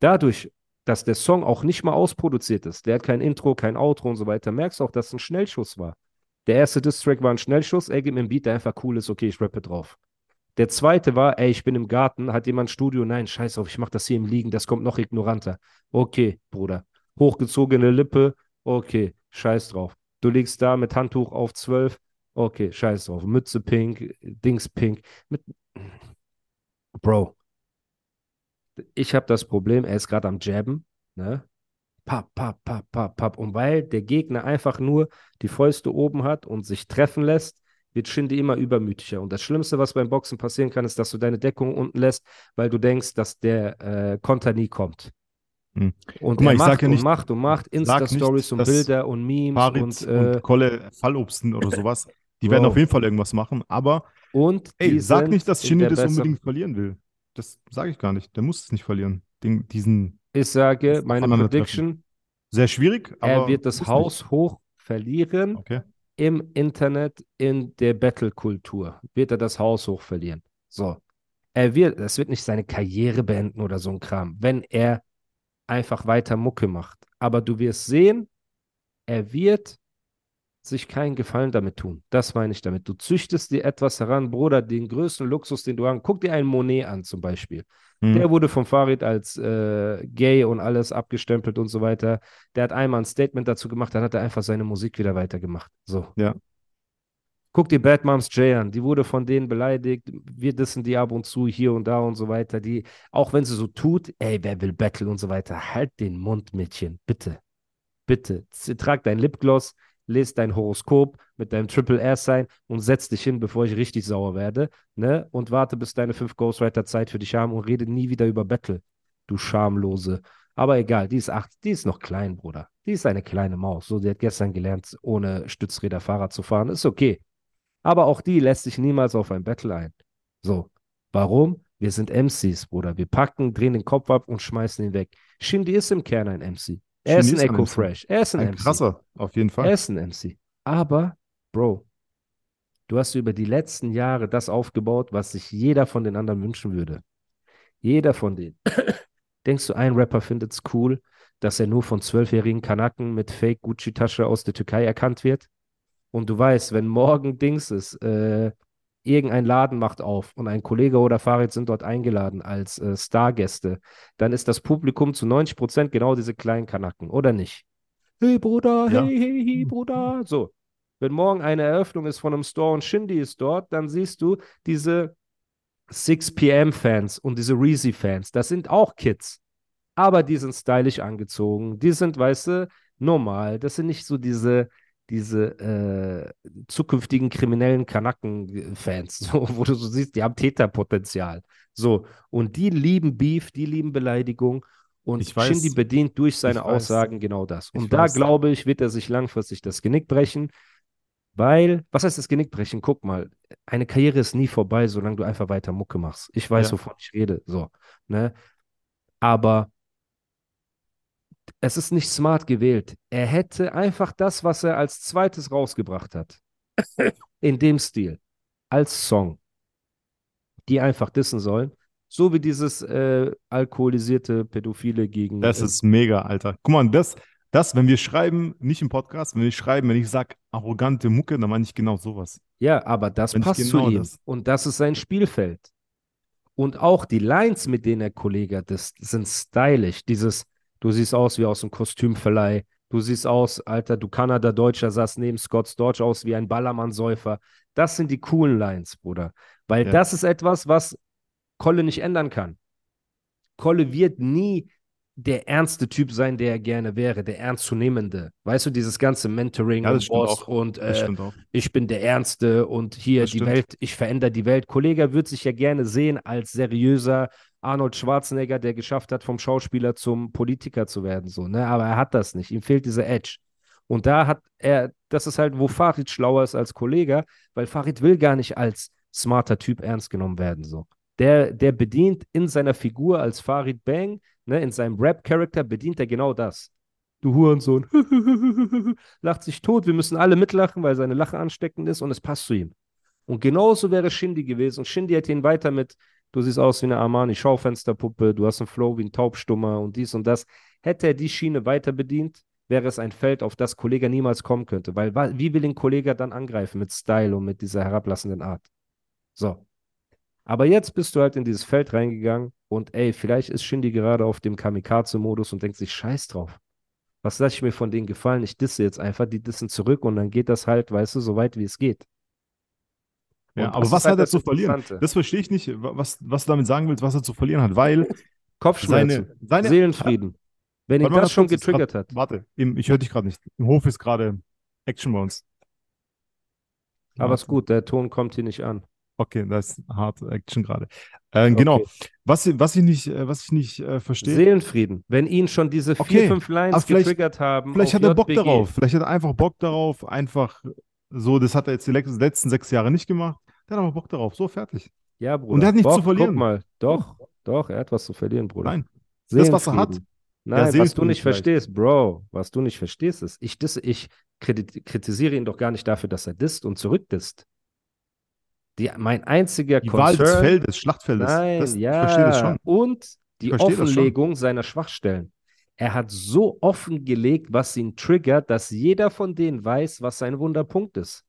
Dadurch, dass der Song auch nicht mal ausproduziert ist, der hat kein Intro, kein Outro und so weiter, merkst du auch, dass es ein Schnellschuss war. Der erste Diss-Track war ein Schnellschuss, ey, gib mir einen Beat, der einfach cool ist, okay, ich rappe drauf. Der zweite war, ey, ich bin im Garten, hat jemand Studio, nein, scheiß auf, ich mach das hier im Liegen, das kommt noch ignoranter. Okay, Bruder. Hochgezogene Lippe, okay, scheiß drauf. Du liegst da mit Handtuch auf 12, okay, scheiß drauf. Mütze pink, Dings pink. Mit... Bro, ich habe das Problem, er ist gerade am Jabben, ne? Papp, papp, papp, papp, papp. Und weil der Gegner einfach nur die Fäuste oben hat und sich treffen lässt, wird Shindy immer übermütiger. Und das Schlimmste, was beim Boxen passieren kann, ist, dass du deine Deckung unten lässt, weil du denkst, dass der äh, Konter nie kommt. Hm. Und mal, macht ja nicht- und macht und macht Insta-Stories und Bilder und Memes Farid und, und, äh, Kolle Fallobsten oder sowas. Die Bro. werden auf jeden Fall irgendwas machen, aber und ey, sag nicht, dass der das unbedingt verlieren will. Das sage ich gar nicht. Der muss es nicht verlieren. Den, diesen Ich sage, meine Prediction, sehr schwierig, aber er wird das Haus hoch verlieren. Nicht. Okay. im Internet, in der Battle-Kultur, wird er das Haus hoch verlieren. So. Er wird, das wird nicht seine Karriere beenden oder so ein Kram, wenn er einfach weiter Mucke macht. Aber du wirst sehen, er wird sich keinen Gefallen damit tun. Das meine ich damit. Du züchtest dir etwas heran, Bruder, den größten Luxus, den du hast. Guck dir einen Monet an, zum Beispiel. Hm. Der wurde vom Farid als äh, gay und alles abgestempelt und so weiter. Der hat einmal ein Statement dazu gemacht, dann hat er einfach seine Musik wieder weitergemacht. So. Ja. Guck dir Bad Moms J an, die wurde von denen beleidigt. Wir dissen die ab und zu hier und da und so weiter. Die, auch wenn sie so tut, ey, wer will Battle und so weiter, halt den Mund, Mädchen, bitte. Bitte. Trag dein Lipgloss, lest dein Horoskop mit deinem Triple R-Sign und setz dich hin, bevor ich richtig sauer werde, ne? Und warte, bis deine fünf Ghostwriter Zeit für dich haben und rede nie wieder über Battle, du Schamlose. Aber egal, die ist acht, die ist noch klein, Bruder. Die ist eine kleine Maus. So, die hat gestern gelernt, ohne Stützräder Fahrrad zu fahren. Ist okay. Aber auch die lässt sich niemals auf ein Battle ein. So. Warum? Wir sind MCs, Bruder. Wir packen, drehen den Kopf ab und schmeißen ihn weg. Shindy ist im Kern ein MC. Er ist ein Echo MC. Fresh. Er ist ein, Ein MC. krasser, auf jeden Er Fall. ist ein MC. Aber, Bro, du hast über die letzten Jahre das aufgebaut, was sich jeder von den anderen wünschen würde. Jeder von denen. Denkst du, ein Rapper findet es cool, dass er nur von zwölfjährigen Kanaken mit Fake Gucci-Tasche aus der Türkei erkannt wird? Und du weißt, wenn morgen Dings ist, äh, irgendein Laden macht auf und ein Kollege oder Farid sind dort eingeladen als äh, Stargäste, dann ist das Publikum zu 90 Prozent genau diese kleinen Kanaken, oder nicht? Hey Bruder, Ja. hey, hey, hey Bruder. So. Wenn morgen eine Eröffnung ist von einem Store und Shindy ist dort, dann siehst du diese 6pm-Fans und diese Reezy-Fans. Das sind auch Kids. Aber die sind stylisch angezogen. Die sind, weißt du, normal. Das sind nicht so diese, diese äh, zukünftigen kriminellen Kanaken-Fans, so, wo du so siehst, die haben Täterpotenzial. So. Und die lieben Beef, die lieben Beleidigung. Und Ich weiß- Shindy bedient durch seine ich weiß. Aussagen genau das. Und da weiß. glaube ich, wird er sich langfristig das Genick brechen. Weil, was heißt das Genick brechen? Guck mal, eine Karriere ist nie vorbei, solange du einfach weiter Mucke machst. Ich weiß, Ja. wovon ich rede. So, ne? Aber es ist nicht smart gewählt. Er hätte einfach das, was er als zweites rausgebracht hat, in dem Stil, als Song, die einfach dissen sollen. So wie dieses äh, alkoholisierte Pädophile gegen. Das äh, ist mega, Alter. Guck mal, das, das, wenn wir schreiben, nicht im Podcast, wenn wir schreiben, wenn ich sage arrogante Mucke, dann meine ich genau sowas. Ja, aber das Wenn passt genau zu ihm. das- Und das ist sein Spielfeld. Und auch die Lines, mit denen er Kollege das sind stylisch. Dieses, du siehst aus wie aus einem Kostümverleih. Du siehst aus, Alter, du Kanada-Deutscher, saß neben Scott Storch aus wie ein Ballermann-Säufer. Das sind die coolen Lines, Bruder. Weil Ja. das ist etwas, was Kolle nicht ändern kann. Kolle wird nie der ernste Typ sein, der er gerne wäre, der ernstzunehmende. Weißt du, dieses ganze Mentoring Ja, und Boss und äh, ich bin der Ernste und hier Das die stimmt. Welt, ich verändere die Welt. Kollege wird sich ja gerne sehen als seriöser Arnold Schwarzenegger, der geschafft hat, vom Schauspieler zum Politiker zu werden, so, ne? Aber er hat das nicht. Ihm fehlt dieser Edge. Und da hat er, das ist halt, wo Farid schlauer ist als Kollege, weil Farid will gar nicht als smarter Typ ernst genommen werden, so. Der, der bedient in seiner Figur als Farid Bang, ne, in seinem Rap-Charakter bedient er genau das. Du Hurensohn, lacht sich tot, wir müssen alle mitlachen, weil seine Lache ansteckend ist und es passt zu ihm. Und genauso wäre Shindy gewesen. Und Shindy hätte ihn weiter mit, du siehst aus wie eine Armani-Schaufensterpuppe, du hast einen Flow wie ein Taubstummer und dies und das. Hätte er die Schiene weiter bedient, wäre es ein Feld, auf das Kollege niemals kommen könnte. Weil wie will den Kollege dann angreifen mit Style und mit dieser herablassenden Art? So. Aber jetzt bist du halt in dieses Feld reingegangen und ey, vielleicht ist Shindy gerade auf dem Kamikaze-Modus und denkt sich, scheiß drauf. Was lasse ich mir von denen gefallen? Ich disse jetzt einfach, die dissen zurück und dann geht das halt, weißt du, so weit wie es geht. Ja, aber das was ist halt hat er das zu verlieren? Das verstehe ich nicht, was, was du damit sagen willst, was er zu verlieren hat, weil Kopfschmerzen, seine, seine Seelenfrieden. Wenn ihn das schon es getriggert grad- hat. Warte, im, ich höre dich gerade nicht. Im Hof ist gerade Action bei uns. Aber ist Warte. gut, der Ton kommt hier nicht an. Okay, da ist hart Action gerade. Äh, Genau. Was, was ich nicht, äh, was ich nicht äh, verstehe, Seelenfrieden. Wenn ihn schon diese vier, Okay, fünf Lines vielleicht- getriggert haben. vielleicht hat er Bock JBG. darauf. Vielleicht hat er einfach Bock darauf. Einfach so, das hat er jetzt die letzten sechs Jahre nicht gemacht. Der hat aber Bock darauf. So, fertig. Ja, Bruder. Und er hat nichts Bock, zu verlieren. Guck mal, doch, doch, er hat was zu verlieren, Bruder. Nein. Das, was er hat. Nein, was du nicht vielleicht. verstehst, Bro, was du nicht verstehst, ist, ich, disse, ich kriti- kritisiere ihn doch gar nicht dafür, dass er disst und zurückdisst. Die, mein einziger die Wahl des Concern, Feldes, Schlachtfeldes. Nein, das, ja. Ich verstehe das schon. Und die. Offenlegung seiner Schwachstellen. Er hat so offengelegt, was ihn triggert, dass jeder von denen weiß, was sein Wunderpunkt ist.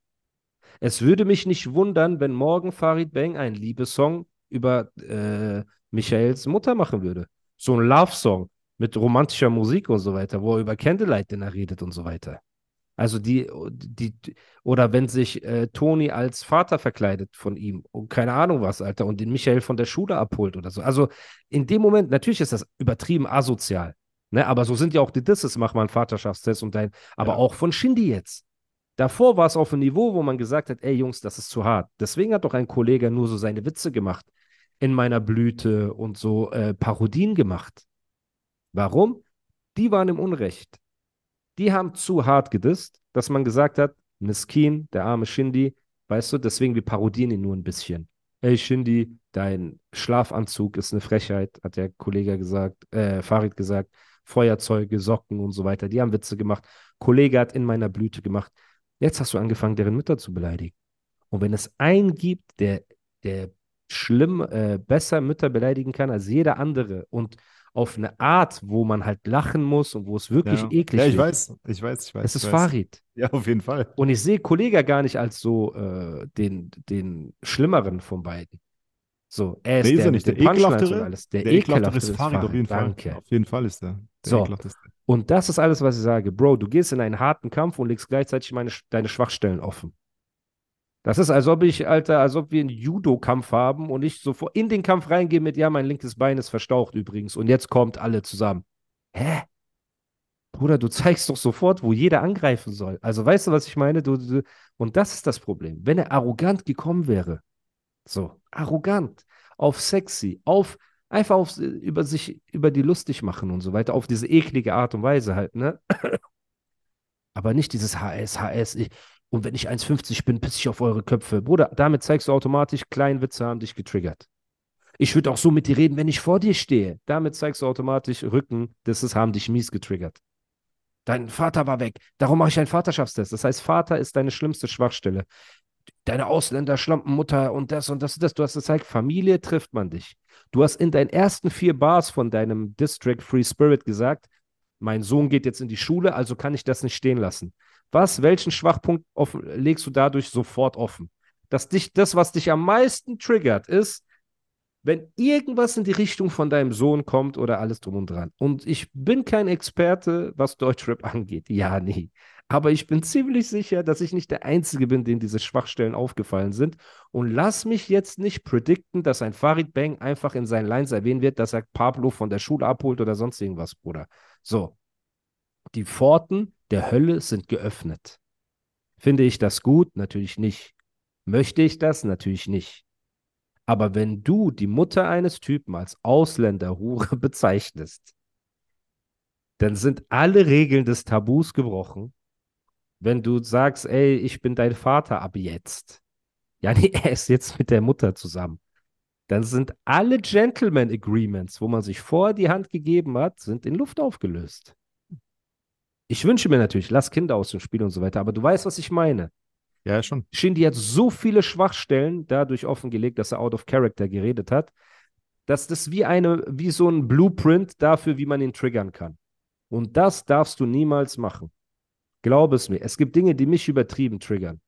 Es würde mich nicht wundern, wenn morgen Farid Bang einen Liebessong über äh, Michaels Mutter machen würde. So ein Love-Song mit romantischer Musik und so weiter, wo er über Candlelight Dinner redet und so weiter. Also die, die, oder wenn sich äh, Toni als Vater verkleidet von ihm und keine Ahnung was, Alter, und den Michael von der Schule abholt oder so. Also in dem Moment, natürlich ist das übertrieben asozial, ne? Aber so sind ja auch die Disses, mach mal einen Vaterschaftstest und dein, aber Ja. auch von Shindy jetzt. Davor war es auf einem Niveau, wo man gesagt hat, ey Jungs, das ist zu hart. Deswegen hat doch ein Kollege nur so seine Witze gemacht in meiner Blüte und so äh, Parodien gemacht. Warum? Die waren im Unrecht. Die haben zu hart gedisst, dass man gesagt hat, Miskin, der arme Shindy, weißt du, deswegen wir parodieren ihn nur ein bisschen. Ey Shindy, dein Schlafanzug ist eine Frechheit, hat der Kollege gesagt, äh, Farid gesagt. Feuerzeuge, Socken und so weiter, die haben Witze gemacht. Kollege hat in meiner Blüte gemacht. Jetzt hast du angefangen, deren Mütter zu beleidigen. Und wenn es einen gibt, der, der schlimm, äh, besser Mütter beleidigen kann als jeder andere und auf eine Art, wo man halt lachen muss und wo es wirklich Ja. eklig Ja, ich wird, weiß, ich weiß, ich weiß. es ist weiß. Farid. Ja, auf jeden Fall. Und ich sehe Kollega gar nicht als so äh, den, den Schlimmeren von beiden. So, er ist Der ist mit nicht der ekelhaftere. alles. Der, Der ekelhaftere ist Farid auf jeden Fall. Danke. Auf jeden Fall ist der. Der So. Und das ist alles, was ich sage. Bro, du gehst in einen harten Kampf und legst gleichzeitig meine, deine Schwachstellen offen. Das ist, als ob ich, Alter, als ob wir einen Judo-Kampf haben und ich sofort in den Kampf reingehe mit, ja, mein linkes Bein ist verstaucht übrigens und jetzt kommt alle zusammen. Hä? Bruder, du zeigst doch sofort, wo jeder angreifen soll. Also weißt du, was ich meine? Du, du, und das ist das Problem. Wenn er arrogant gekommen wäre, so, arrogant, auf sexy, auf einfach auf, über sich, über die lustig machen und so weiter, auf diese eklige Art und Weise halt, ne? Aber nicht dieses HS, HS. Ich, Und wenn ich 1,50 bin, pisse ich auf eure Köpfe. Bruder, damit zeigst du automatisch, kleine Witze haben dich getriggert. Ich würde auch so mit dir reden, wenn ich vor dir stehe. Damit zeigst du automatisch, Rücken, das ist, haben dich mies getriggert. Dein Vater war weg. Darum mache ich einen Vaterschaftstest. Das heißt, Vater ist deine schlimmste Schwachstelle. Deine Ausländer, Schlampenmutter und das und das und das. Du hast gezeigt, Familie trifft man dich. Du hast in deinen ersten vier Bars von deinem District Free Spirit gesagt, mein Sohn geht jetzt in die Schule, also kann ich das nicht stehen lassen. Was, welchen Schwachpunkt legst du dadurch sofort offen? Dass dich, das, was dich am meisten triggert, ist, wenn irgendwas in die Richtung von deinem Sohn kommt oder alles drum und dran. Und ich bin kein Experte, was Deutschrap angeht. Ja, nie. Aber ich bin ziemlich sicher, dass ich nicht der Einzige bin, dem diese Schwachstellen aufgefallen sind. Und lass mich jetzt nicht predikten, dass ein Farid Bang einfach in seinen Lines erwähnen wird, dass er Pablo von der Schule abholt oder sonst irgendwas, Bruder. So. Die Pforten der Hölle sind geöffnet. Finde ich das gut? Natürlich nicht. Möchte ich das? Natürlich nicht. Aber wenn du die Mutter eines Typen als Ausländerhure bezeichnest, dann sind alle Regeln des Tabus gebrochen. Wenn du sagst, ey, ich bin dein Vater ab jetzt. Ja, nee, er ist jetzt mit der Mutter zusammen. Dann sind alle Gentleman Agreements, wo man sich vorher die Hand gegeben hat, sind in Luft aufgelöst. Ich wünsche mir natürlich, lass Kinder aus dem Spiel und so weiter, aber du weißt, was ich meine. Ja, schon. Shindy hat so viele Schwachstellen dadurch offengelegt, dass er out of character geredet hat, dass das wie eine, wie so ein Blueprint dafür, wie man ihn triggern kann. Und das darfst du niemals machen. Glaub es mir. Es gibt Dinge, die mich übertrieben triggern.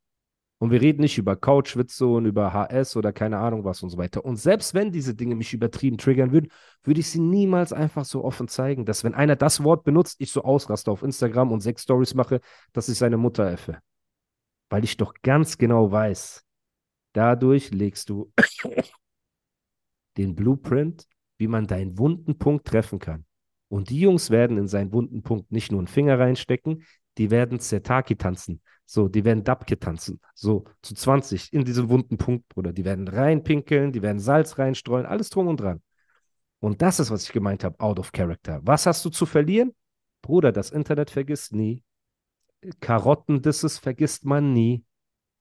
Und wir reden nicht über Couchwitze und über HS oder keine Ahnung was und so weiter. Und selbst wenn diese Dinge mich übertrieben triggern würden, würde ich sie niemals einfach so offen zeigen, dass wenn einer das Wort benutzt, ich so ausraste auf Instagram und sechs Stories mache, dass ich seine Mutter effe weil ich doch ganz genau weiß, dadurch legst du den Blueprint, wie man deinen wunden Punkt treffen kann. Und die Jungs werden in seinen wunden Punkt nicht nur einen Finger reinstecken, die werden Zetaki tanzen. So, die werden Dabke tanzen. So, zu 20 in diesen wunden Punkt, Bruder. Die werden reinpinkeln, die werden Salz reinstreuen, alles drum und dran. Und das ist, was ich gemeint habe, out of character. Was hast du zu verlieren? Bruder, das Internet vergisst nie. Karotten-Disses vergisst man nie.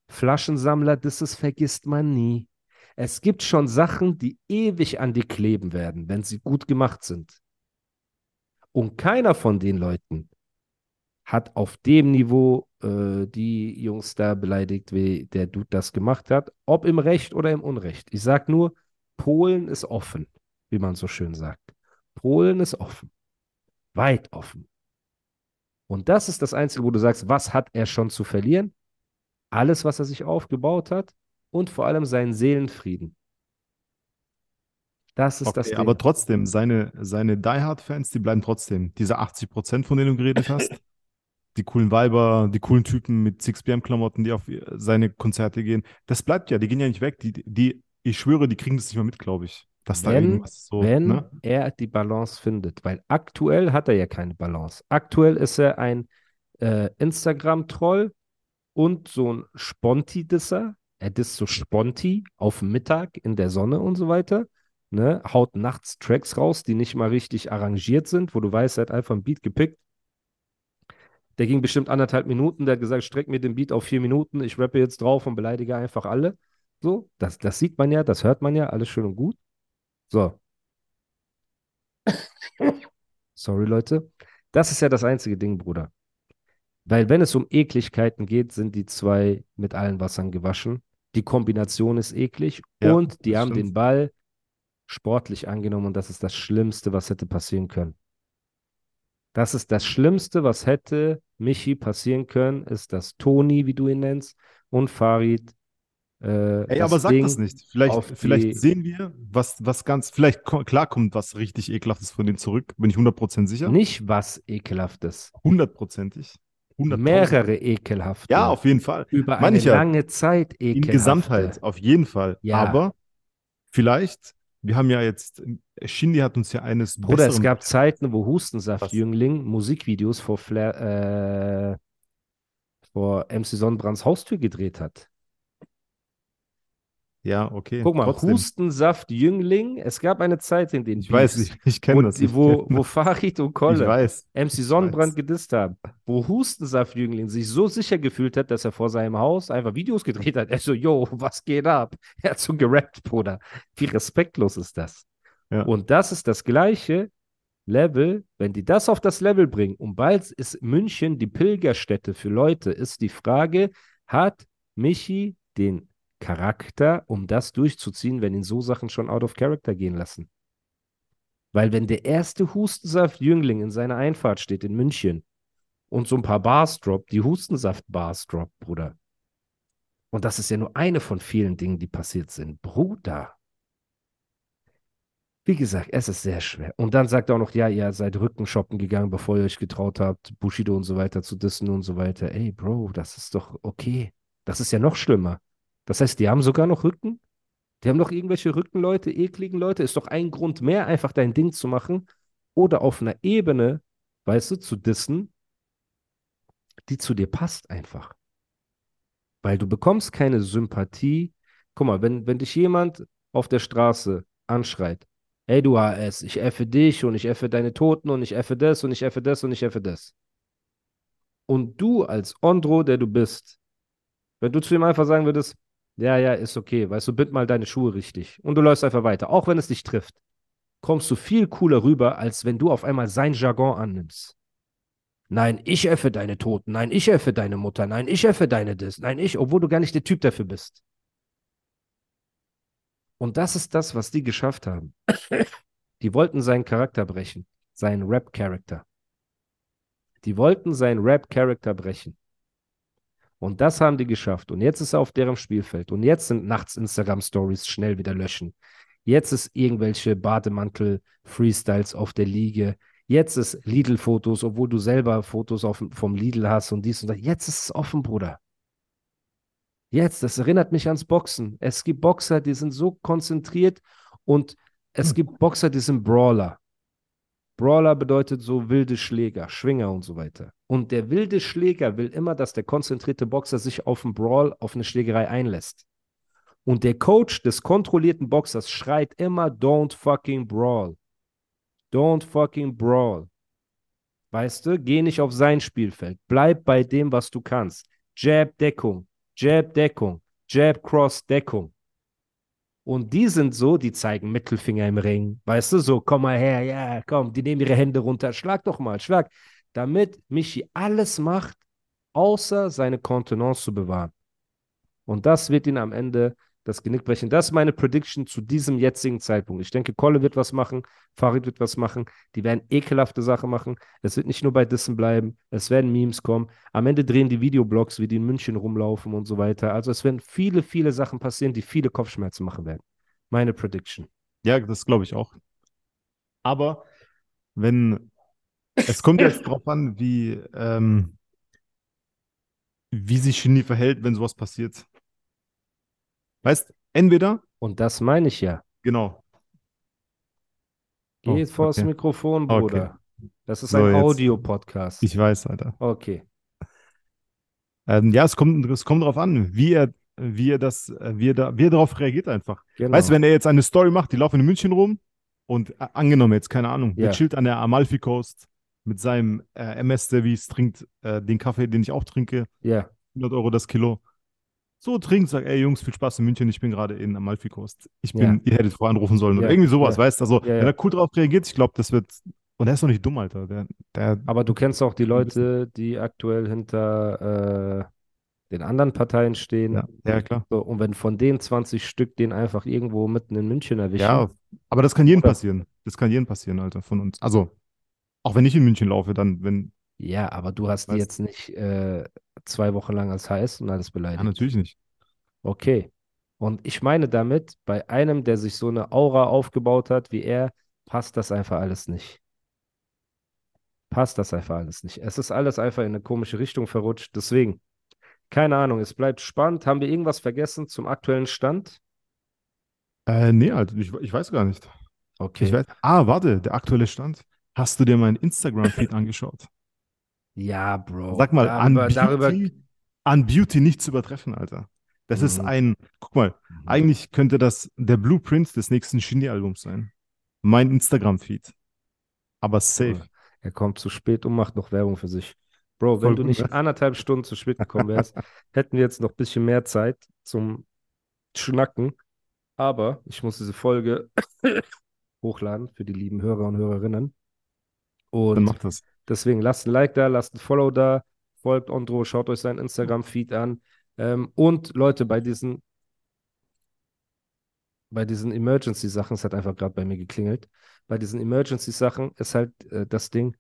Flaschensammler-Disses vergisst man nie. Es gibt schon Sachen, die ewig an dir kleben werden, wenn sie gut gemacht sind. Und keiner von den Leuten hat auf dem Niveau äh, die Jungs da beleidigt, wie der Dude das gemacht hat, ob im Recht oder im Unrecht. Ich sage nur, Polen ist offen, wie man so schön sagt. Polen ist offen. Weit offen. Und das ist das Einzige, wo du sagst, was hat er schon zu verlieren? Alles, was er sich aufgebaut hat und vor allem seinen Seelenfrieden. Das ist okay, das Ding. Aber trotzdem, seine, seine Die Hard-Fans, die bleiben trotzdem. Diese 80 Prozent, von denen du geredet hast, die coolen Weiber, die coolen Typen mit 6pm-Klamotten, die auf seine Konzerte gehen, das bleibt ja, die gehen ja nicht weg. Die, die, ich schwöre, die kriegen das nicht mehr mit, glaube ich. Dass wenn, so, wenn ne? er die Balance findet, weil aktuell hat er ja keine Balance. Aktuell ist er ein äh, Instagram-Troll und so ein Sponti-Disser. Er disst so Sponti auf Mittag in der Sonne und so weiter. Ne? Haut nachts Tracks raus, die nicht mal richtig arrangiert sind, wo du weißt, er hat einfach ein Beat gepickt. Der ging bestimmt anderthalb Minuten. Der hat gesagt, streck mir den Beat auf vier Minuten. Ich rappe jetzt drauf und beleidige einfach alle. So, das, das sieht man ja, das hört man ja, alles schön und gut. So. Sorry, Leute. Das ist ja das einzige Ding, Bruder. Weil wenn es um Ekligkeiten geht, sind die zwei mit allen Wassern gewaschen. Die Kombination ist eklig ja, und die haben stimmt. den Ball sportlich angenommen und das ist das Schlimmste, was hätte passieren können. Das ist das Schlimmste, was hätte Michi passieren können, ist, dass Toni, wie du ihn nennst, und Farid äh, Ey, aber sag Ding das nicht. Vielleicht, vielleicht sehen wir, was, was ganz, vielleicht klar kommt was richtig Ekelhaftes von denen zurück, bin ich 100% sicher. Nicht was Ekelhaftes. Hundertprozentig. Mehrere ekelhafte. Ja, auf jeden Fall. Über eine lange Zeit ekelhafte. In Gesamtheit, auf jeden Fall. Ja. Aber vielleicht, wir haben ja jetzt, Shindy hat uns ja eines Bruder, es gab Zeiten, wo Hustensaft-Jüngling Musikvideos vor, Flair, äh, vor MC Sonnenbrands Haustür gedreht hat. Ja, okay. Guck mal, trotzdem. Hustensaft Jüngling. Es gab eine Zeit in den Ich weiß, Beefs, ich, ich kenne das. Ich wo, kenn wo. Farid und Ich Kolle weiß. MC Sonnenbrand weiß. gedisst haben, wo Hustensaft Jüngling sich so sicher gefühlt hat, dass er vor seinem Haus einfach Videos gedreht hat. Er so, yo, was geht ab? Er hat so gerappt, Bruder. Wie respektlos ist das? Ja. Und das ist das gleiche Level, wenn die das auf das Level bringen. Und bald ist München die Pilgerstätte für Leute, ist die Frage, hat Michi den Charakter, um das durchzuziehen, wenn ihn so Sachen schon out of character gehen lassen? Weil wenn der erste Hustensaft-Jüngling in seiner Einfahrt steht in München und so ein paar Bars droppt, die Hustensaft-Bars droppt, Bruder. Und das ist ja nur eine von vielen Dingen, die passiert sind. Bruder. Wie gesagt, es ist sehr schwer. Und dann sagt er auch noch, ja, ihr seid Rückenshoppen gegangen, bevor ihr euch getraut habt, Bushido und so weiter zu dissen und so weiter. Ey, Bro, das ist doch okay. Das ist ja noch schlimmer. Das heißt, die haben sogar noch Rücken? Die haben doch irgendwelche Rückenleute, ekligen Leute. Ist doch ein Grund mehr, einfach dein Ding zu machen oder auf einer Ebene, weißt du, zu dissen, die zu dir passt einfach. Weil du bekommst keine Sympathie. Guck mal, wenn, wenn dich jemand auf der Straße anschreit, ey du HS, ich effe dich und ich effe deine Toten und ich effe das und ich effe das und ich effe das. Und du als Ondro, der du bist, wenn du zu ihm einfach sagen würdest, ja, ja, ist okay, weißt du, bind mal deine Schuhe richtig und du läufst einfach weiter, auch wenn es dich trifft, kommst du viel cooler rüber, als wenn du auf einmal sein Jargon annimmst. Nein, ich effe deine Toten, nein, ich effe deine Mutter, nein, ich effe deine Dis, nein, ich, obwohl du gar nicht der Typ dafür bist. Und das ist das, was die geschafft haben. Die wollten seinen Charakter brechen, seinen Rap-Charakter. Die wollten seinen Rap-Charakter brechen. Und das haben die geschafft. Und jetzt ist er auf deren Spielfeld. Und jetzt sind nachts Instagram-Stories schnell wieder löschen. Jetzt ist irgendwelche Bademantel-Freestyles auf der Liege. Jetzt ist Lidl-Fotos, obwohl du selber Fotos auf, vom Lidl hast und dies und das. Jetzt ist es offen, Bruder. Jetzt, das erinnert mich ans Boxen. Es gibt Boxer, die sind so konzentriert und es gibt Boxer, die sind Brawler. Brawler bedeutet so wilde Schläger, Schwinger und so weiter. Und der wilde Schläger will immer, dass der konzentrierte Boxer sich auf einen Brawl, auf eine Schlägerei einlässt. Und der Coach des kontrollierten Boxers schreit immer, don't fucking brawl. Don't fucking brawl. Weißt du, geh nicht auf sein Spielfeld. Bleib bei dem, was du kannst. Jab, Deckung. Jab, Deckung. Jab, Cross, Deckung. Und die sind so, die zeigen Mittelfinger im Ring. Weißt du, so, komm mal her, ja, komm, die nehmen ihre Hände runter. Schlag doch mal, schlag. Damit Michi alles macht, außer seine Kontenance zu bewahren. Und das wird ihn am Ende das Genick brechen. Das ist meine Prediction zu diesem jetzigen Zeitpunkt. Ich denke, Kolle wird was machen, Farid wird was machen, die werden ekelhafte Sachen machen. Es wird nicht nur bei Dissen bleiben, es werden Memes kommen. Am Ende drehen die Videoblogs, wie die in München rumlaufen und so weiter. Also es werden viele, viele Sachen passieren, die viele Kopfschmerzen machen werden. Meine Prediction. Ja, das glaube ich auch. Aber wenn, es kommt jetzt drauf an, wie, ähm, wie sich Genie verhält, wenn sowas passiert. Weißt, entweder, Und das meine ich ja. genau, Geh Oh, jetzt vors okay. Mikrofon, Okay. Bruder. Das ist So, ein. Audio-Podcast. ich weiß, Alter. Okay. Ähm, ja, es kommt, es kommt darauf an, wie er, wie er das, wie er da, wie er darauf reagiert einfach. Genau. Weißt du, wenn er jetzt eine Story macht, die laufen in München rum und äh, angenommen jetzt, keine Ahnung, Ja. der chillt an der Amalfi Coast mit seinem äh, MS-Service, trinkt äh, den Kaffee, den ich auch trinke, ja. 100 Euro das Kilo. So trinkt, sagt, ey Jungs, viel Spaß in München, ich bin gerade in Amalfi Coast. Ich bin, Ja. ihr hättet vorher anrufen sollen oder Ja, irgendwie sowas, weißt du? Also, wenn er cool drauf reagiert, ich glaube, das wird, und er ist doch nicht dumm, Alter. Der, der, Aber du kennst auch die Leute, die aktuell hinter äh, den anderen Parteien stehen. ja, ja, klar. So, und wenn von den 20 Stück den einfach irgendwo mitten in München erwischen, Ja, aber das kann jedem Oder- passieren. Das kann jedem passieren, Alter, von uns. Also, auch wenn ich in München laufe, dann, wenn, ja, aber du hast die jetzt nicht äh, zwei Wochen lang als HS und alles ja, beleidigt. natürlich nicht. Okay. Und ich meine damit, bei einem, der sich so eine Aura aufgebaut hat wie er, passt das einfach alles nicht. Passt das einfach alles nicht. Es ist alles einfach in eine komische Richtung verrutscht. Deswegen, keine Ahnung, es bleibt spannend. Haben wir irgendwas vergessen zum aktuellen Stand? Äh, nee, Alter, ich, ich weiß gar nicht. Okay. Weiß, ah, warte, der aktuelle Stand. Hast du dir meinen Instagram-Feed angeschaut? Ja, Bro. Sag mal, an darüber, Beauty, an Beauty nicht zu übertreffen, Alter. Das ist Mhm. ein, guck mal, eigentlich könnte das der Blueprint des nächsten Shindy-Albums sein. Mein Instagram-Feed. Aber safe. Er kommt zu spät und macht noch Werbung für sich. Bro, wenn Voll du nicht ne? anderthalb Stunden zu spät gekommen wärst, hätten wir jetzt noch ein bisschen mehr Zeit zum Schnacken. Aber ich muss diese Folge hochladen für die lieben Hörer und Hörerinnen. Dann Und mach das. deswegen lasst ein Like da, lasst ein Follow da, folgt Ondro, schaut euch seinen Instagram-Feed an. Ähm, und Leute, bei diesen, bei diesen Emergency-Sachen, es hat einfach gerade bei mir geklingelt, bei diesen Emergency-Sachen ist halt äh, das Ding,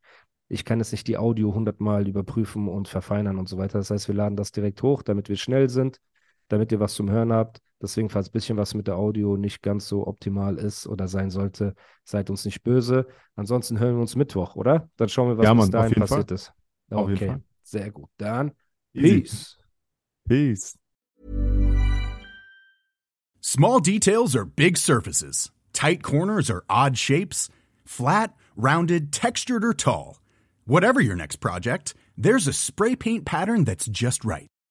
ich kann jetzt nicht die Audio hundertmal überprüfen und verfeinern und so weiter. Das heißt, wir laden das direkt hoch, damit wir schnell sind, damit ihr was zum Hören habt. Deswegen, falls ein bisschen was mit der Audio nicht ganz so optimal ist oder sein sollte, seid uns nicht böse. Ansonsten hören wir uns Mittwoch, oder? Dann schauen wir, was Ja, bis Mann, auf dahin jeden passiert Fall. ist. Auf jeden Okay, Fall. sehr gut. Dann Easy. Peace. Peace. Small details are big surfaces. Tight corners are odd shapes. Flat, rounded, textured, or tall. Whatever your next project, there's a spray paint pattern that's just right.